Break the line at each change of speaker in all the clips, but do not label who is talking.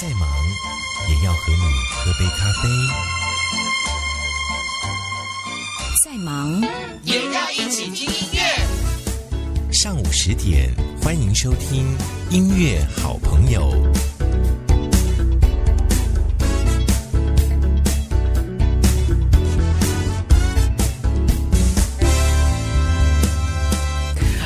再忙也要和你喝杯咖啡。
再忙
也要一起听音乐。
上午十点，欢迎收听音乐好朋友。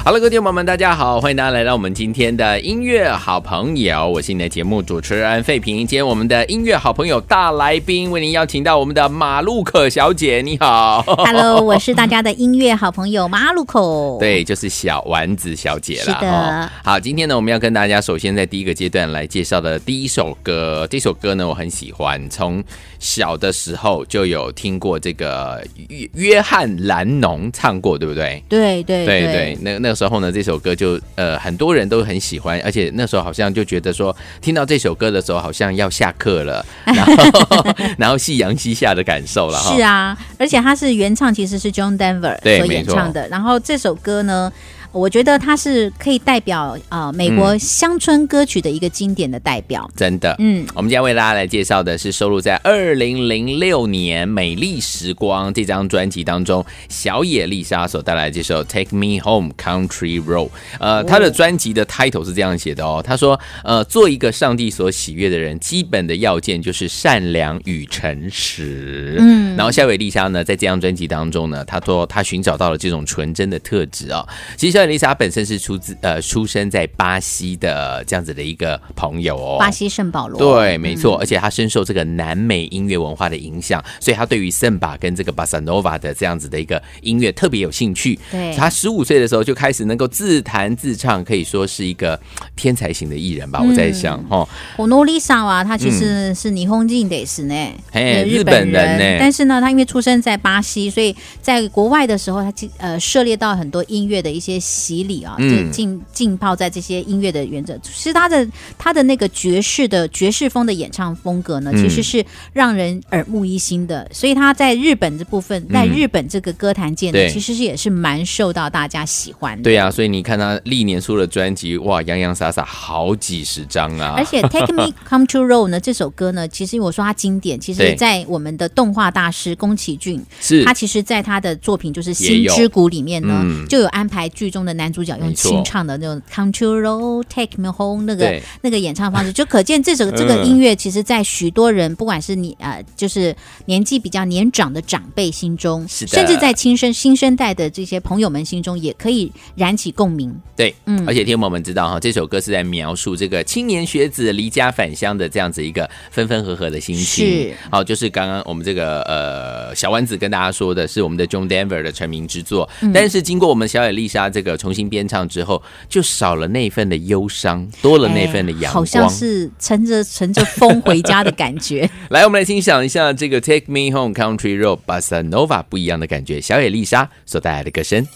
好了，各位听友们，大家好，欢迎大家来到我们今天的音乐好朋友，我是你的节目主持人费平。今天我们的音乐好朋友大来宾为您邀请到我们的马路可小姐，你好。
，Hello，我是大家的音乐好朋友马路口。，
对，就是小丸子小姐了。
是的
哦好，今天呢，我们要跟大家首先在第一个阶段来介绍的第一首歌，这首歌呢我很喜欢，从小的时候就有听过这个约约翰兰农唱过，对不对？
对对
对对，那那个时候呢，这首歌就呃很多人都很喜欢，而且那时候好像就觉得说，听到这首歌的时候，好像要下课了，然后 然后夕阳西下的感受了哈。
是啊，而且它是原唱，其实是 John Denver 所演唱的。然后这首歌呢，我觉得它是可以代表啊、呃美国乡村歌曲的一个经典的代表。
真的，
嗯，
我们今天为大家来介绍的是收录在二零零六年《美丽时光》这张专辑当中，小野丽莎所带来的这首《Take Me Home Country Road》。呃，她的专辑的 title 是这样写的哦，她说，呃，做一个上帝所喜悦的人，基本的要件就是善良与诚实。嗯，然后小野丽莎呢，在这张专辑当中呢，她说她寻找到了这种纯真的特质哦。其实小野丽莎本身是出自呃出生在巴西的这样子的一个朋友哦，
巴西圣保罗。
对，没错，而且他深受这个南美音乐文化的影响，所以他对于圣巴跟这个巴萨诺瓦的这样子的一个音乐特别有兴趣。
对。
他十五岁的时候就开始能够自弹自唱，可以说是一个天才型的艺人吧。我在想，哦，
我诺丽莎啊，他其实是霓虹镜得是呢，
嘿
呃
日本人呢。
但是呢，他因为出生在巴西，所以在国外的时候，他其呃涉猎到很多音乐的一些洗礼啊，就
嗯
浸浸泡在这些音乐的原则。其实他的他的那个爵士的爵士风的演唱风格呢，
嗯
其实是让人耳目一新的。所以他在日本这部分，在日本这个歌坛界呢，其实是也是蛮受到大家喜欢的。
对啊，所以你看他历年出的专辑，哇，洋洋洒洒好几十张啊
而。且 《Take Me Come to Roll》呢，这首歌呢，其实我说它经典，其实在我们的动画大师宫崎骏，
是
他其实在他的作品就是《新之谷》里面呢，
嗯
就有安排剧中的男主角用清唱的那种《Road Take Me Home》那个那个演唱方式，就可见这首 这个
嗯
音乐，其实在许多人，不管是你呃，就是年纪比较年长的长辈心中，甚至在亲生新生代的这些朋友们心中，也可以燃起共鸣。
对，
嗯。
而且听友们知道哈，这首歌是在描述这个青年学子离家返乡的这样子一个分分合合的心情。
是，
好，就是刚刚我们这个呃小丸子跟大家说的是我们的 John Denver 的成名之作，
嗯。
但是经过我们小野丽莎这个重新编唱之后，就少了那份的忧伤，多了那份的阳光。
哎好像是乘着乘着风回家的感觉。
来，我们来欣赏一下这个 Take Me Home Country Road Bossa Nova 不一样的感觉，小野丽莎所带来的歌声。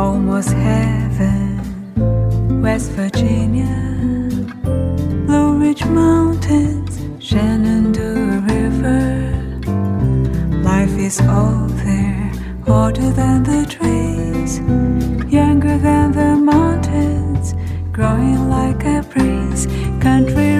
Almost heaven, West Virginia, Blue Ridge Mountains, Shenandoah River. Life is all there, older than the trees, younger than the mountains, growing like a breeze. Country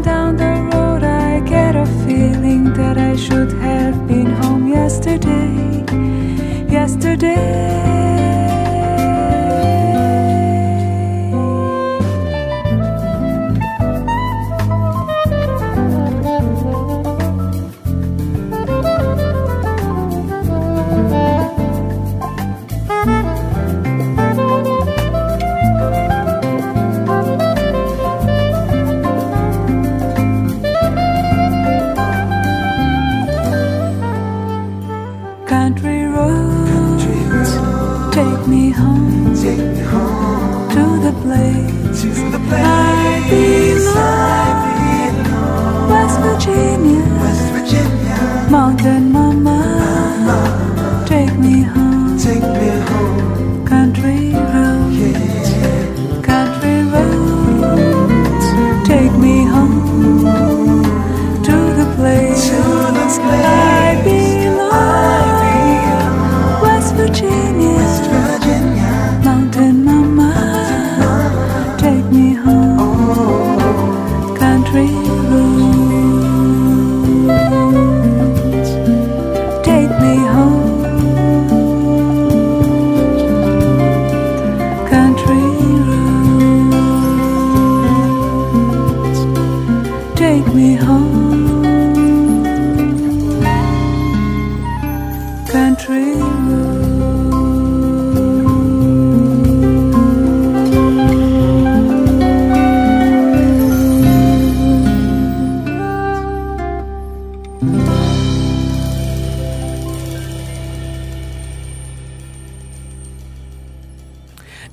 down the road, I get a feeling that I should have been home yesterday. Yesterday.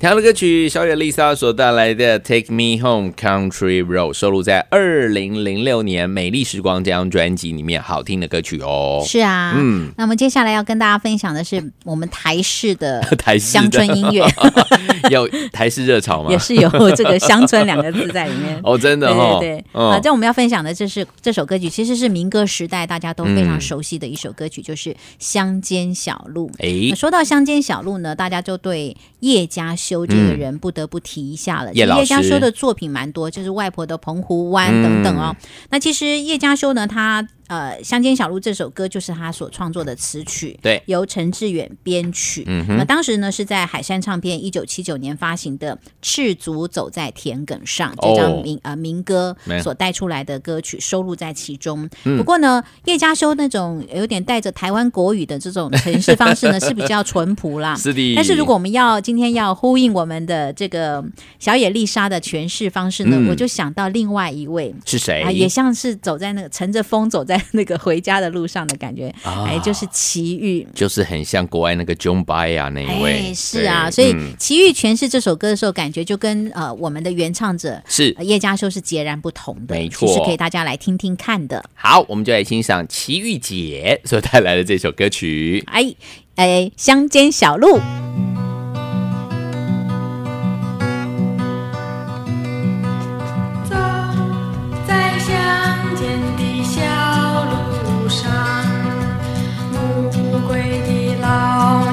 听的歌曲，小野丽莎所带来的《Take Me Home Country Road》收录在二零零六年《美丽时光》这张专辑里面，好听的歌曲哦。
是啊，
嗯。
那么接下来要跟大家分享的是我们台式的
台式的。
乡村音乐，
有台式热潮吗？
也是有这个“乡村”两个字在里面。
哦，真的
对
哦，
对对，
嗯
啊，这我们要分享的这是这首歌曲，其实是民歌时代大家都非常
嗯
熟悉的一首歌曲，就是《乡间小路》。
哎，
说到乡间小路呢，大家就对叶家修这个人不得不提一下了。
叶
家修的作品蛮多，就是外婆的澎湖湾等等哦。那其实叶家修呢，他呃《乡间小路》这首歌就是他所创作的词曲，
对
由陈志远编曲。
嗯
那当时呢是在海山唱片一九七九年发行的《赤足走在田埂上》这
哦
张民、呃民歌所带出来的歌曲收录在其中。
嗯
不过呢，叶家修那种有点带着台湾国语的这种诠释方式呢，是比较淳朴啦。
是的。
但是如果我们要今天要呼应我们的这个小野丽莎的诠释方式呢，
嗯
我就想到另外一位。
是谁？
啊，也像是走在那个乘着风走在那个回家的路上的感觉，
啊
哎，就是奇遇。
就是很像国外那个 John Baez 那一位，
哎，是啊，所以
嗯
齐豫诠释这首歌的时候，感觉就跟呃我们的原唱者
是
呃叶家修是截然不同的，
没错
其实可以大家来听听看的。
好，我们就来欣赏奇遇姐所带来的这首歌曲。
哎哎，乡间小路，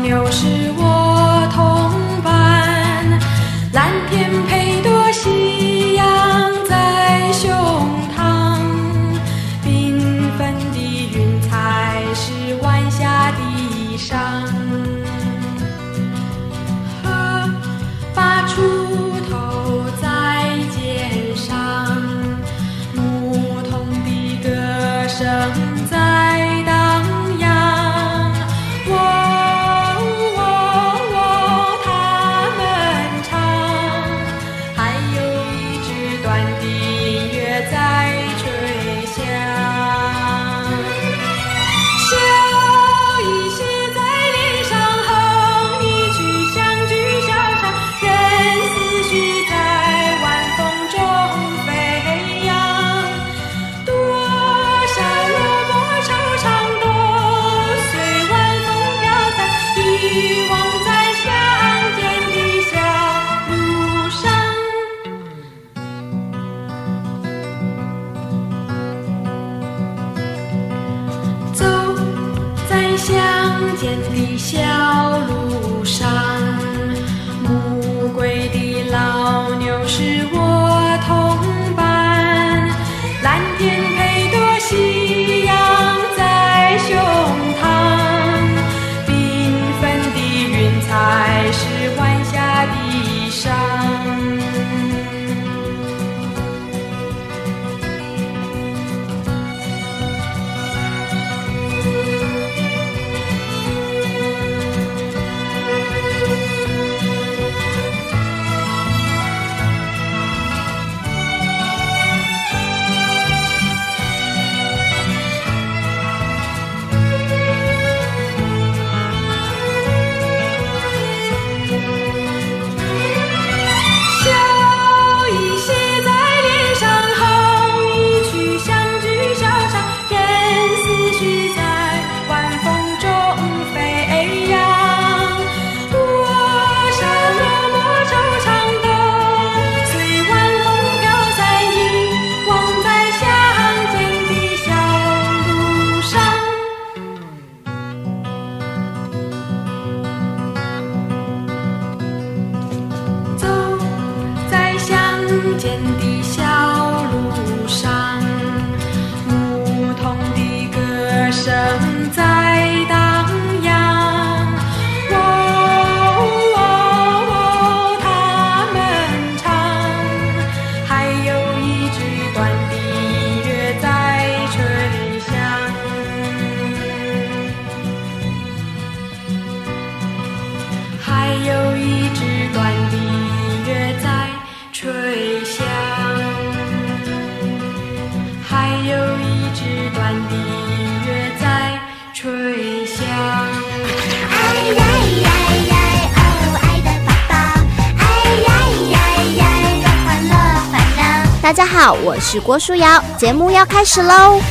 有时歌
大家好，我是郭书瑶，节目要开始喽！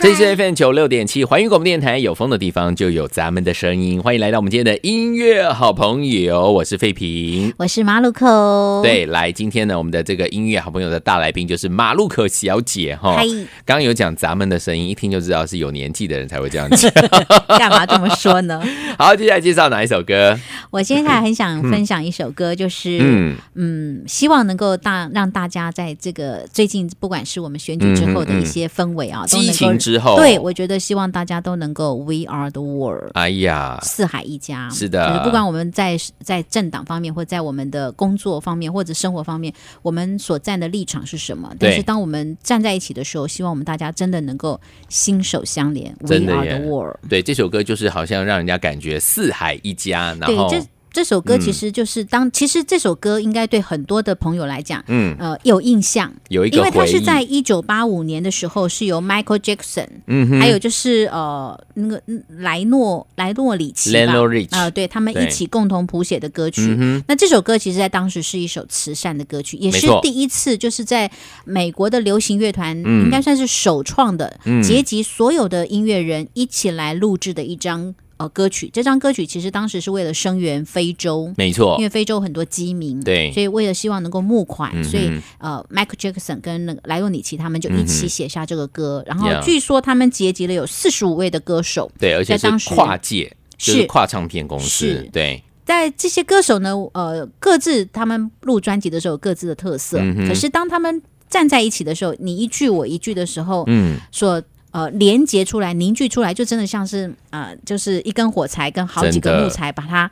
这是 FM 九六点七环宇广播电台，有风的地方就有咱们的声音。欢迎来到我们今天的音乐好朋友，我是费平。
我是马路口。
对，来，今天呢，我们的这个音乐好朋友的大来宾就是马路可小姐哈。
嗨
刚刚有讲咱们的声音，一听就知道是有年纪的人才会这样讲。
干嘛这么说呢？
好，接下来介绍哪一首歌？
我接下来很想分享一首歌，就是
嗯
嗯希望能够大让大家在这个最近不管是我们选举之后的一些氛围啊，都能够
情之后，
对，我觉得希望大家都能够 We are the world。
哎呀，
四海一家
是的
就是不管我们在在政党方面，或在我们的工作方面，或者生活方面，我们所站的立场是什么？但是当我们站在一起的时候，希望我们大家真的能够心手相连，We are the world。
对，这首歌就是好像让人家感觉四海一家，然
对，
后
这这首歌
嗯。
其实就是当、其实这首歌应该对很多的朋友来讲，
嗯，
呃，有印象，
有一
因为它是在一九八五年的时候是由 Michael Jackson，、
嗯哼，
还有就是呃那个嗯莱诺莱诺里奇吧。啊、对他们一起共同谱写的歌曲。那这首歌其实，在当时是一首慈善的歌曲，也是第一次，就是在美国的流行乐团，
嗯。
应该算是首创的，
嗯。
结集所有的音乐人一起来录制的一张呃歌曲。这张歌曲其实当时是为了声援非洲，
没错
因，为非洲很多饥民，
对
所以为了希望能够募款，
嗯
所以呃，Michael Jackson 跟那个莱洛里奇他们就一起写下这个歌，然后据说他们结集了有四十五位的歌手，
对，而且是跨界，就是
是
跨唱片公司
是，
对，
在这些歌手呢，呃，各自他们录专辑的时候有各自的特色，
嗯
可是当他们站在一起的时候，你一句我一句的时候，
嗯，
所呃连接出来、凝聚出来，就真的像是呃，就是一根火柴跟好几个木材把它。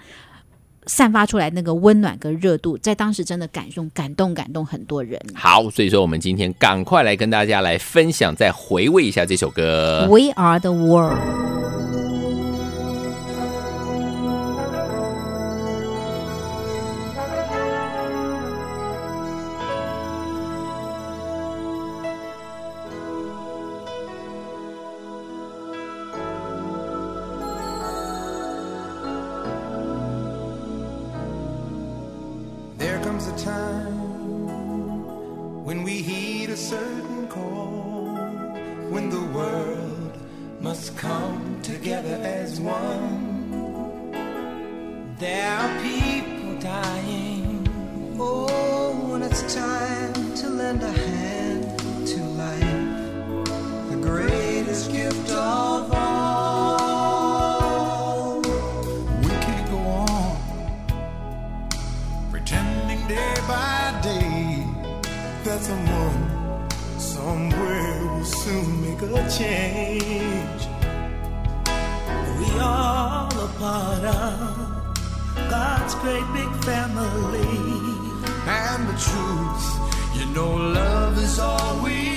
散发出来那个温暖跟热度，在当时真的感动、感动、感动很多人。
好，所以说我们今天赶快来跟大家来分享，再回味一下这首歌。
We are the world。
Know, love is all we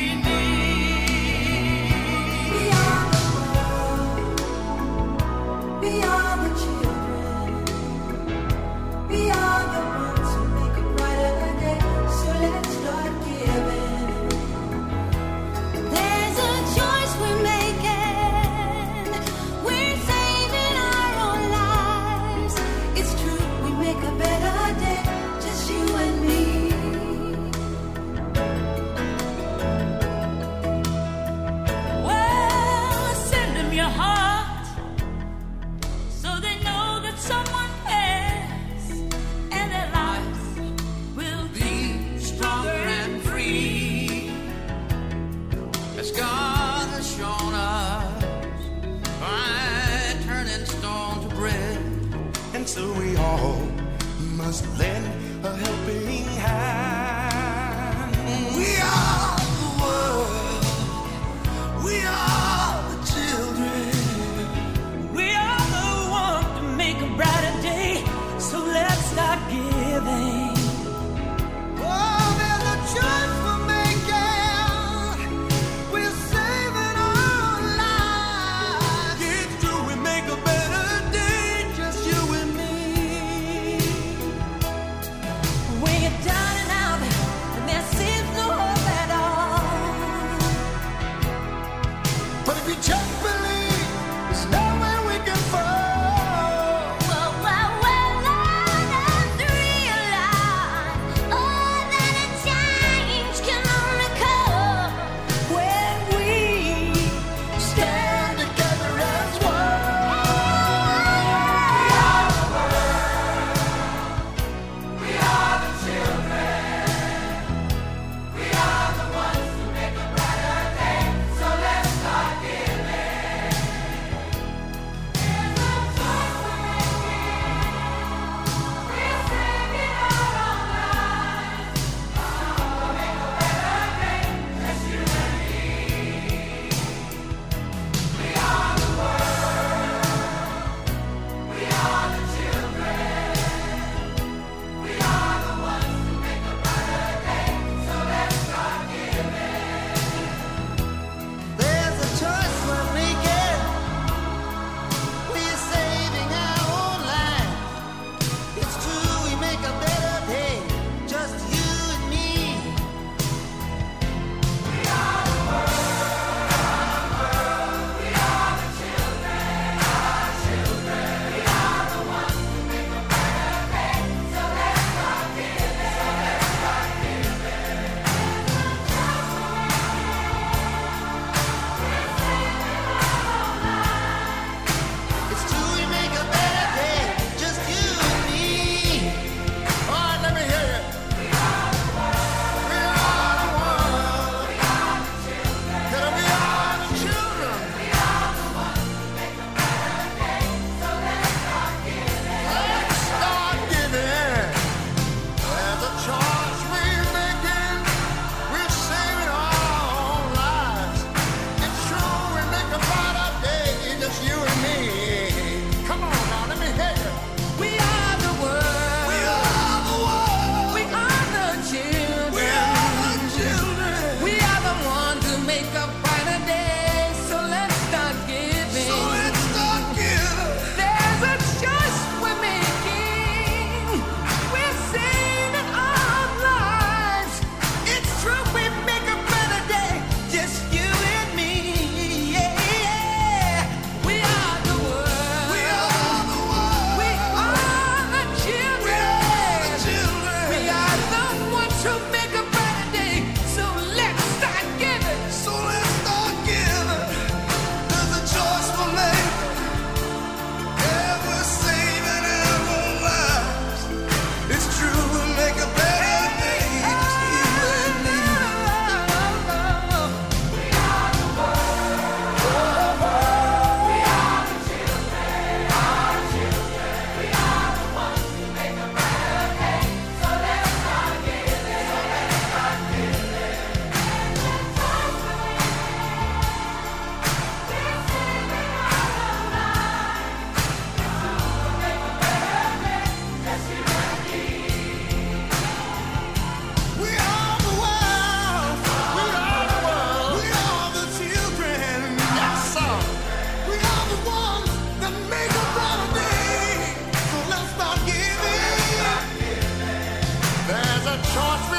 George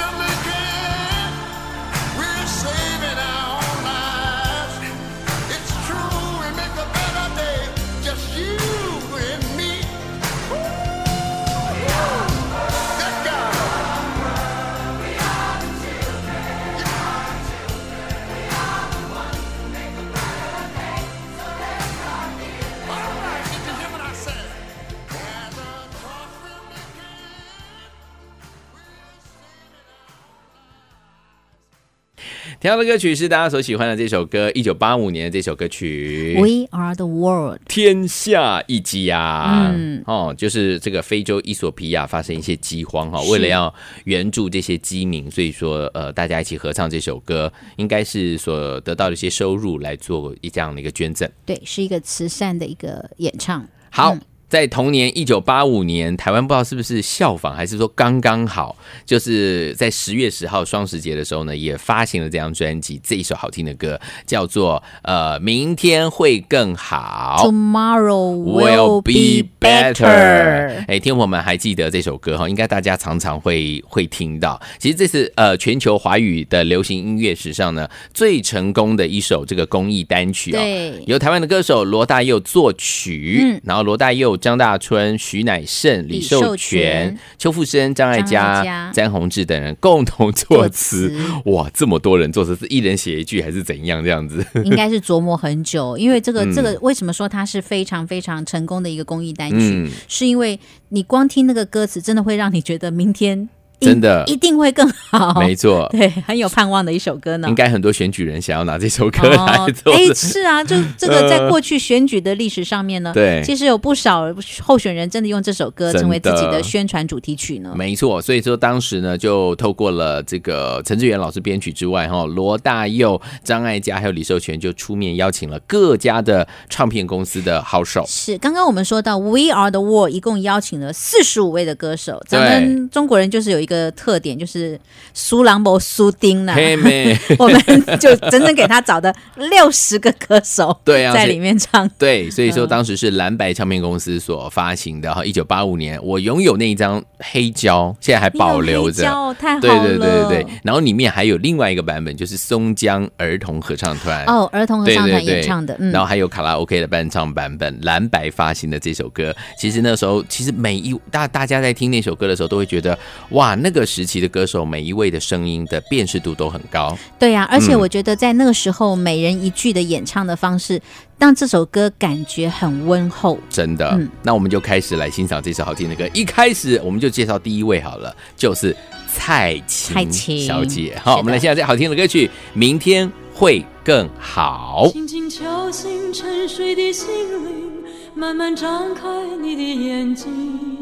听到的歌曲是大家所喜欢的这首歌，一九八五年的这首歌曲。
We are the world。
天下一家，
嗯
哦，就是这个非洲伊索比亚发生一些饥荒哈，
是
为了要援助这些饥民，所以说呃，大家一起合唱这首歌，应该是所得到的一些收入来做一这样的一个捐赠。
对，是一个慈善的一个演唱。
好。
嗯
在同年一九八五年，台湾不知道是不是效仿，还是说刚刚好，就是在十月十号双十节的时候呢，也发行了这张专辑，这一首好听的歌叫做呃明天会更好。
Tomorrow
will be better。哎，听众朋友们还记得这首歌哈？应该大家常常会会听到。其实这是呃全球华语的流行音乐史上呢最成功的一首这个公益单曲哦。
对
由台湾的歌手罗大佑作曲，
嗯
然后罗大佑、张大春、徐乃盛、李寿全
全、
邱富生、张艾嘉、詹宏志等人共同作词。哇，这么多人作词，是一人写一句还是怎样这样子？
应该是琢磨很久，因为这个
嗯
这个为什么说它是非常非常成功的一个公益单曲，
嗯
是因为你光听那个歌词，真的会让你觉得明天一
真的
一定会更好，
没错，
对，很有盼望的一首歌呢
应。该很多选举人想要拿这首歌来做
哎、
的
是啊，就 这个在过去选举的历史上面呢，
对
其实有不少候选人真的用这首歌成为自己的宣传主题曲呢。
没错，所以说当时呢，就透过了这个陈志远老师编曲之外，哈，罗大佑、张艾嘉还有李寿全就出面邀请了各家的唱片公司的好手。
是，刚刚我们说到 We Are the World，一共邀请了四十五位的歌手。咱们中国人就是有一个特点，就是苏朗博、苏丁啦。
嘿妹，
我们就整整给他找的六十个歌手，
对啊
在里面唱。
对，所以说
嗯。
当时是蓝白唱片公司所发行的哈，一九八五年，我拥有那一张黑胶，现在还保留着。
黑。胶太好
对
了，
对对对对，然后里面还有另外一个版本，就是松江儿童合唱团。
哦，儿童合唱团演唱的，嗯。
然，后还有卡拉 OK 的伴唱版本，蓝白发行的这首歌，其实那时候其实每一大大家在听那首歌的时候，都会觉得哇，那个时期的歌手每一位的声音的辨识度都很高。
对呀、而且
嗯
我觉得在那个时候，每人一句的演唱的方式，让这首歌感觉很温厚。
真的，
嗯
那我们就开始来欣赏这首好听的歌。一开始我们就介绍第一位好了，就是蔡琴小姐。好，我们来欣赏这好听的歌曲《明天会更好》。
轻轻敲醒沉睡的心灵，慢慢张开你的眼睛。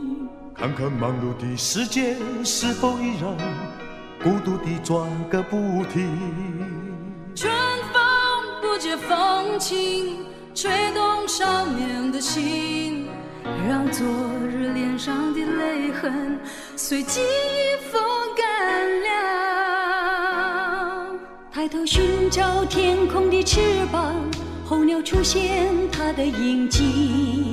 看看忙碌的世界是否依然孤独地转个不停。
春风不解风情，吹动少年的心，让昨日脸上的泪痕随季风干了。抬头寻找天空的翅膀，候鸟出现它的影迹。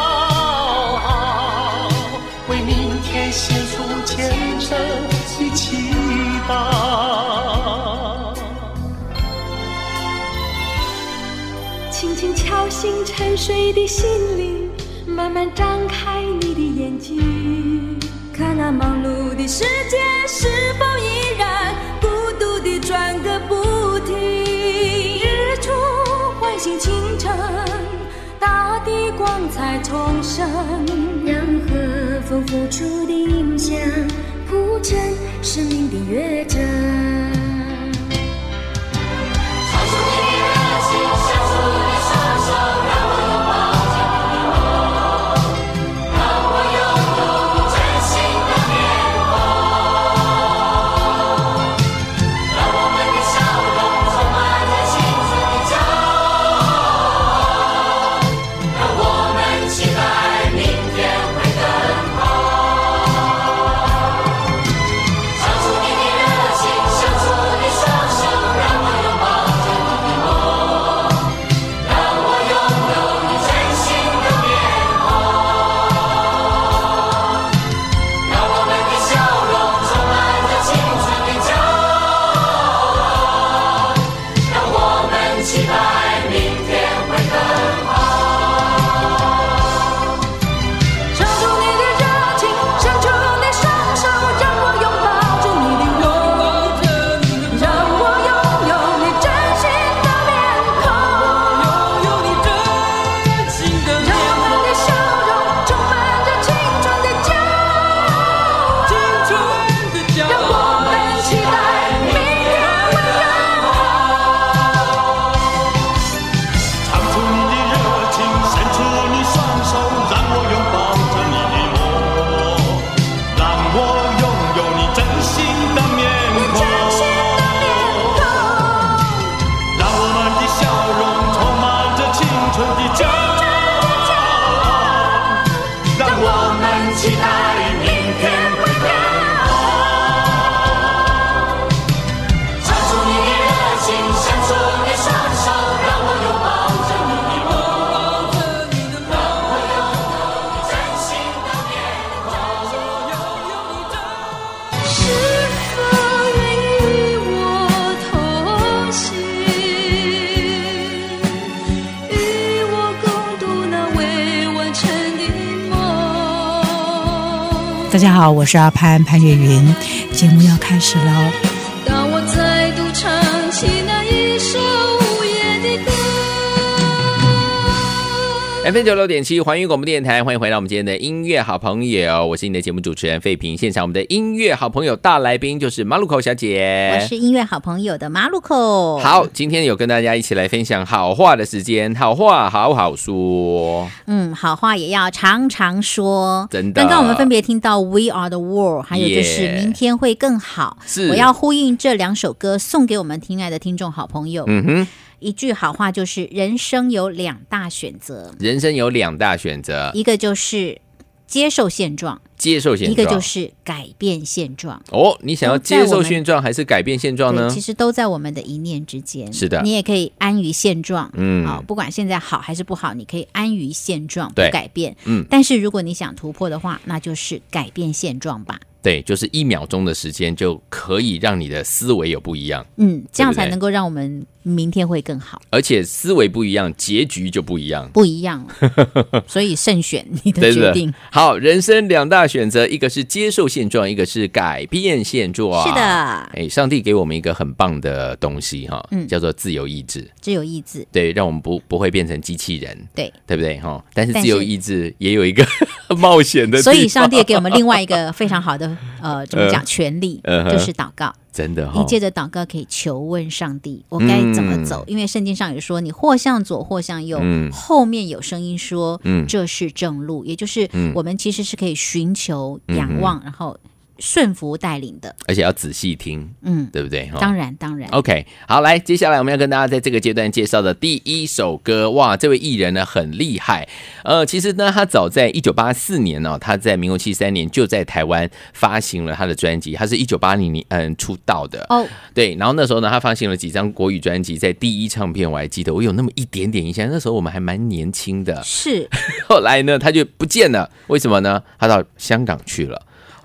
为明天献出虔诚的祈祷。
轻轻敲醒沉睡的心灵，慢慢张开你的眼睛，看那忙碌的世界是否依然孤独地转个不停。日出唤醒清晨，大地光彩重生，风拂出的音响铺成生命的乐章。
大家好，我是阿潘潘越云，节目要开始喽。
当我再度唱起那一
FM 九六点七环宇广播电台，欢迎回到我们今天的音乐好朋友，我是你的节目主持人费平。现场我们的音乐好朋友大来宾就是马路口小姐，
我是音乐好朋友的马路口。
好，今天有跟大家一起来分享好话的时间，好话好好说。
嗯，好话也要常常说。
真的
刚刚我们分别听到《We Are the World》，还有就是明天会更好。
是
我要呼应这两首歌，送给我们亲爱的听众好朋友。
嗯哼，
一句好话就是：人生有两大选择，
人生有两大选择，
一个就是接受现状，
接受现状，
一个就是改变现状。
哦，你想要接受现状还是改变现状呢，？
其实都在我们的一念之间。
是的
你也可以安于现状。
嗯
啊、不管现在好还是不好，你可以安于现状，不
对
改变。
嗯
但是如果你想突破的话，那就是改变现状吧。
对，就是一秒钟的时间就可以让你的思维有不一样，
嗯，这样才能够让我们明天会更好。
而且思维不一样，结局就不一样。
不一样，所以慎选你的决定。
好，人生两大选择，一个是接受现状，一个是改变现状。
是的
哎，上帝给我们一个很棒的东西哈，
嗯
叫做自由意志。
自由意志，
对，让我们不不会变成机器人，
对。
对不对哈？但是自由意志也有一个 冒险的，
所以上帝也给我们另外一个非常好的呃，怎么讲
呃
权利，
呃
就是祷告。
真的哦
你，借着祷告可以求问上帝，我该怎么走？因为圣经上有说，你或向左，或向右，
嗯。
后面有声音说，
嗯。
这是正路，也就是
嗯。
我们其实是可以寻求、仰望，然后顺服带领的。
而且要仔细听，
嗯，
对不对？
当然当然。
OK，好，来，接下来我们要跟大家在这个阶段介绍的第一首歌，哇，这位艺人呢很厉害，呃，其实呢，他早在一九八四年呢、他在民国七三年就在台湾发行了他的专辑，他是一九八零年嗯出道的，
哦，
对，然后那时候呢，他发行了几张国语专辑，在第一唱片我还记得，我有那么一点点印象，那时候我们还蛮年轻的，
是
后来呢，他就不见了，为什么呢？他到香港去了。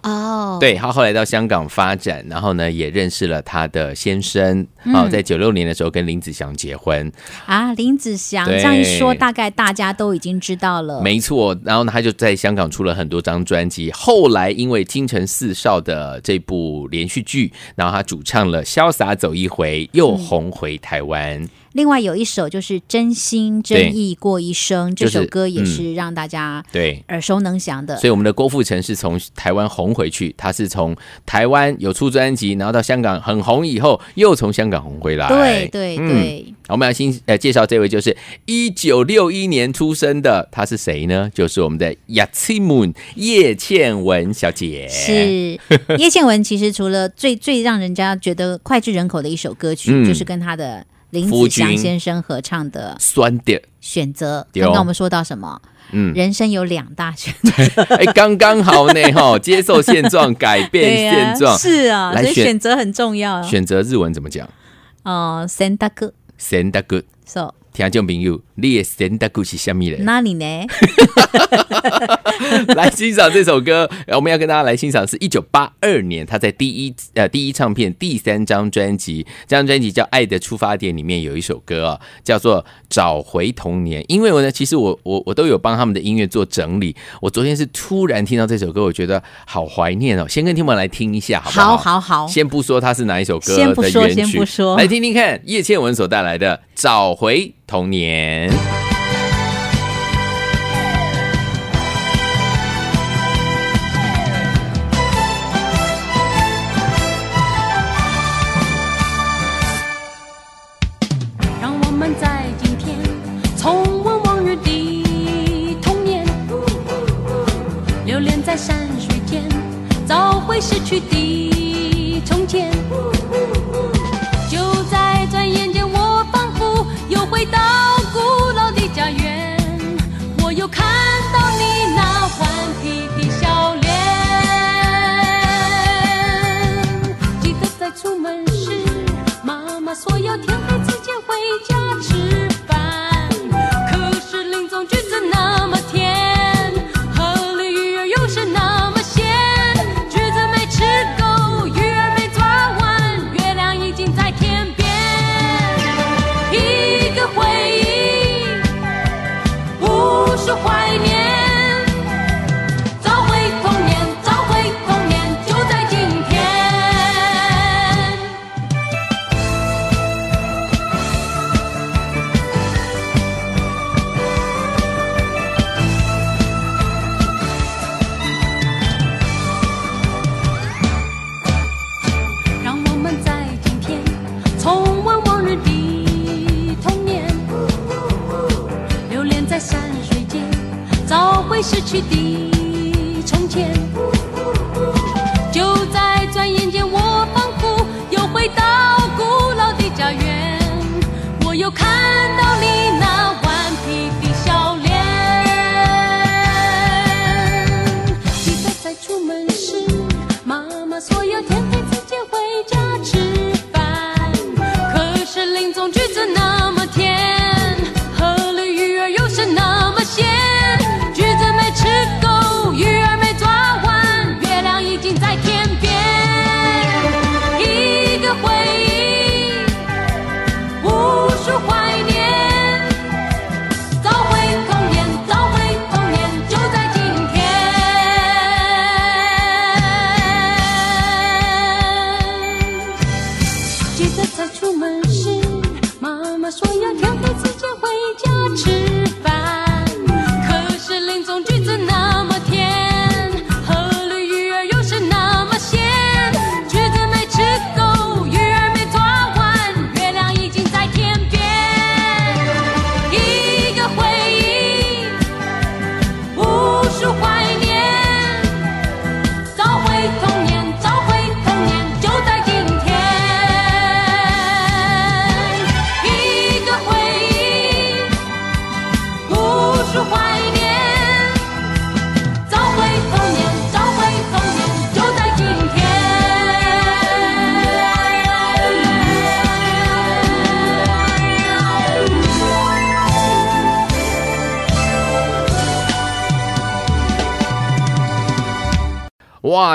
哦，
对他后来到香港发展，然后呢也认识了他的先生，哦，
嗯
在九六年的时候跟林子祥结婚，
啊，林子祥
对
这样一说，大概大家都已经知道了。
没错。然后呢，他就在香港出了很多张专辑。后来因为《京城四少》的这部连续剧，然后他主唱了《潇洒走一回》，又红回台湾。
另外有一首就是《真心真意过一生》，这
就是
首歌也
嗯
是让大家
对。
耳熟能详的。
所以我们的郭富城是从台湾红回去，他是从台湾有出专辑，然后到香港很红以后，又从香港红回来。
对对
嗯
对，
我们要先呃介绍这位，就是一九六一年出生的，他是谁呢？就是我们的雅琪姆叶倩文小姐。
是叶倩文。其实除了最最让人家觉得脍炙人口的一首歌曲，
嗯
就是跟她的林
夫
子祥先生合唱的
酸点，《
选择》。刚刚我们说到什么？
嗯，
人生有两大选择，
哎，刚刚好呢，哈，接受现状，改变现状，
是啊，所以
来选
选择很重要。
选择日文怎么讲
哦，选择歌
？Send
good，，so
听众朋友，你的 Send good 是什么人？
那你呢？
来欣赏这首歌，呃我们要跟大家来欣赏是一九八二年他在第一呃第一唱片第三张专辑，这张专辑叫《爱的出发点》，里面有一首歌啊，叫做《找回童年》。因为我呢，其实我我我都有帮他们的音乐做整理。我昨天是突然听到这首歌，我觉得好怀念哦。先跟听众们来听一下，好不好？
好好好
先不说它是哪一首歌
先不说先不说
来听听看叶倩文所带来的《找回童年》。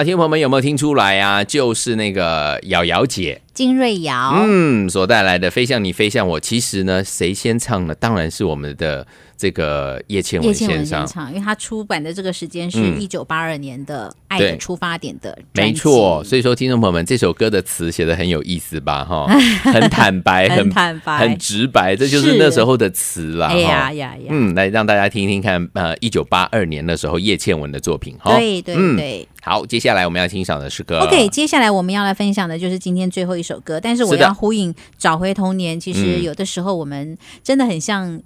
听朋友们有没有听出来啊？就是那个瑶瑶姐，
金瑞瑶，
嗯，所带来的《飞向你，飞向我》。其实呢，谁先唱呢？当然是我们的这个叶倩文先生。
唱，因为他出版的这个时间是
嗯
一九八二年的《爱的出发点》的
没错，所以说听众朋友们，这首歌的词写的很有意思吧？哈，很坦白，
很坦白
很直白，这就是
是
那时候的词啦。
哎呀呀呀
嗯，来让大家听听看，呃，一九八二年的时候叶倩文的作品。哈
对对
嗯
对。
好，接下来我们要欣赏的是歌。
OK，接下来我们要来分享的就是今天最后一首歌，但是我要呼应找回童年。其实
嗯
有的时候我们真的很像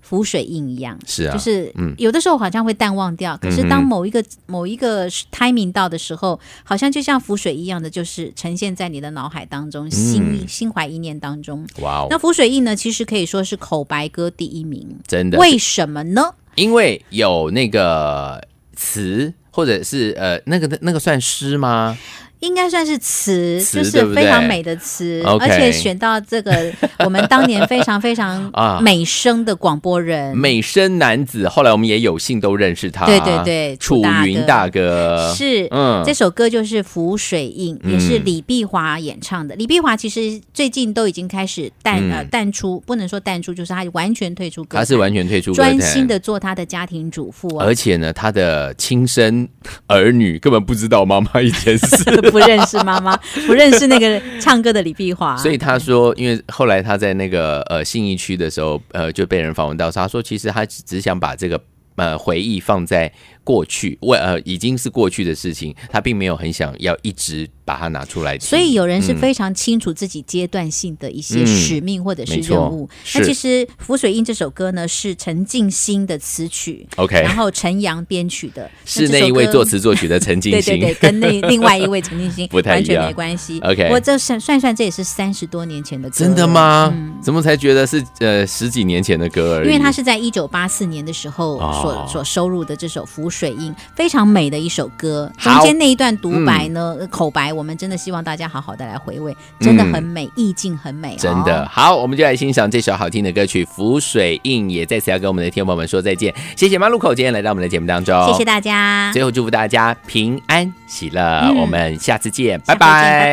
浮水印一样，
是啊
就是
嗯
有的时候好像会淡忘掉，可是当某一个某一个 timing 到的时候，好像就像浮水一样的，就是呈现在你的脑海当中，心
嗯
心怀一念当中。
哇哦
那浮水印呢，其实可以说是口白歌第一名，
真的
为什么呢？
因为有那个词，或者是呃，那个那个算诗吗？
应该算是词，就是非常美的词而且选到这个 我们当年非常非常
啊。
美声的广播人，
美声男子，后来我们也有幸都认识他。
对对对
楚云大哥。
是，
嗯。
这首歌就是《浮水印》，
嗯。
也是李碧华演唱的。李碧华其实最近都已经开始淡、
嗯。
呃淡出，不能说淡出，就是他完全退出歌坛，
他是完全退出歌
专心的做他的家庭主妇哦，
而且呢，他的亲生儿女根本不知道妈妈以前是
不认识妈妈，不认识那个唱歌的李碧华，
所以他说，因为后来他在那个呃信义区的时候，呃就被人访问到，他说其实他只只想把这个呃回忆放在过去，为呃已经是过去的事情，他并没有很想要一直把它拿出来听。
所以有人是
嗯
非常清楚自己阶段性的一些
嗯
使命或者是任务。
是
那其实《浮水印》这首歌呢是陈静心的词曲
OK
然后陈阳编曲的，
是那一位作词作曲的陈静
对
心，
对对，跟那 另外一位陈静心
不太
完全没关系。
OK
不过这算算算这也是三十多年前的歌，
真的吗？
嗯
怎么才觉得是呃十几年前的歌而已？
因为他是在一九八四年的时候所、
哦
所收录的这首《浮水印》，非常美的一首歌。
好
中间那一段独白呢，呃口白，我们真的希望大家好好的来回味，真的很美，意境很美、哦，
真的好，我们就来欣赏这首好听的歌曲《浮水印》，也在此要跟我们的听众朋友们说再见。谢谢马路口今天来到我们的节目当中，
谢谢大家。
最后祝福大家平安喜乐，
嗯
我们下次见，拜
拜拜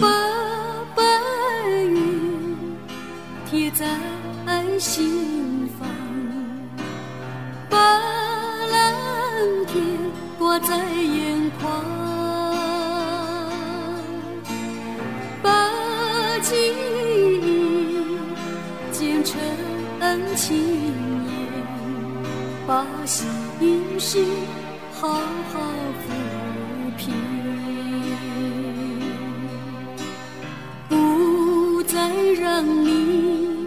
拜。挂在眼眶，把记忆剪成情言，把心事好好抚平。不再让你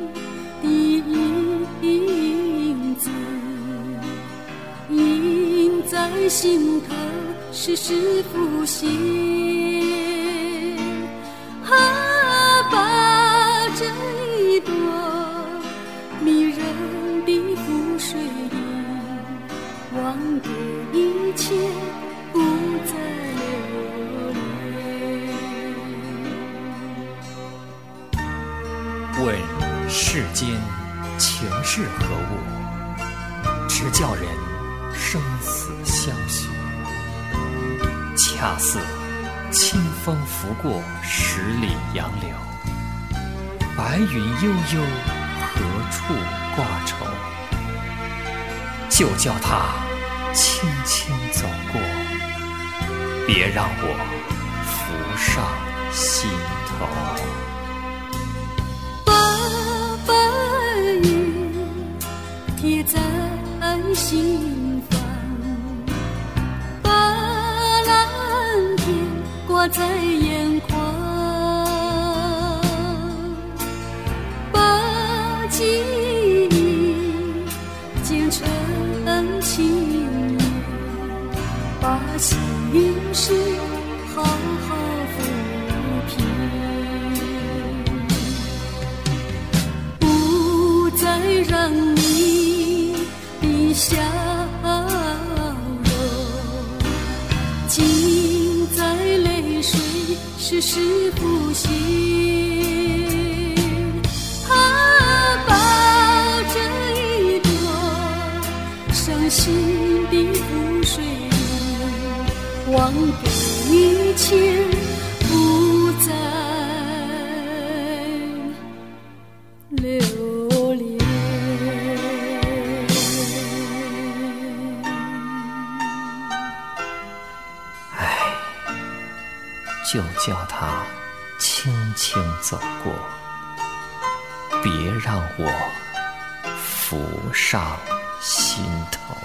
在心头，时时浮现。啊，把这一朵迷人的浮水印，忘掉一切，不再留恋。
问世间情是何物，直叫人恰似清风拂过十里杨柳，白云悠悠，何处挂愁？就叫它轻轻走过，别让我浮上心头。
把白云贴在心挂在眼眶，把记忆剪成情言，把心事好好抚平。不再让你的笑时时浮现。啊，把这一朵伤心的露水忘给一切
就叫它轻轻走过，别让我浮上心头。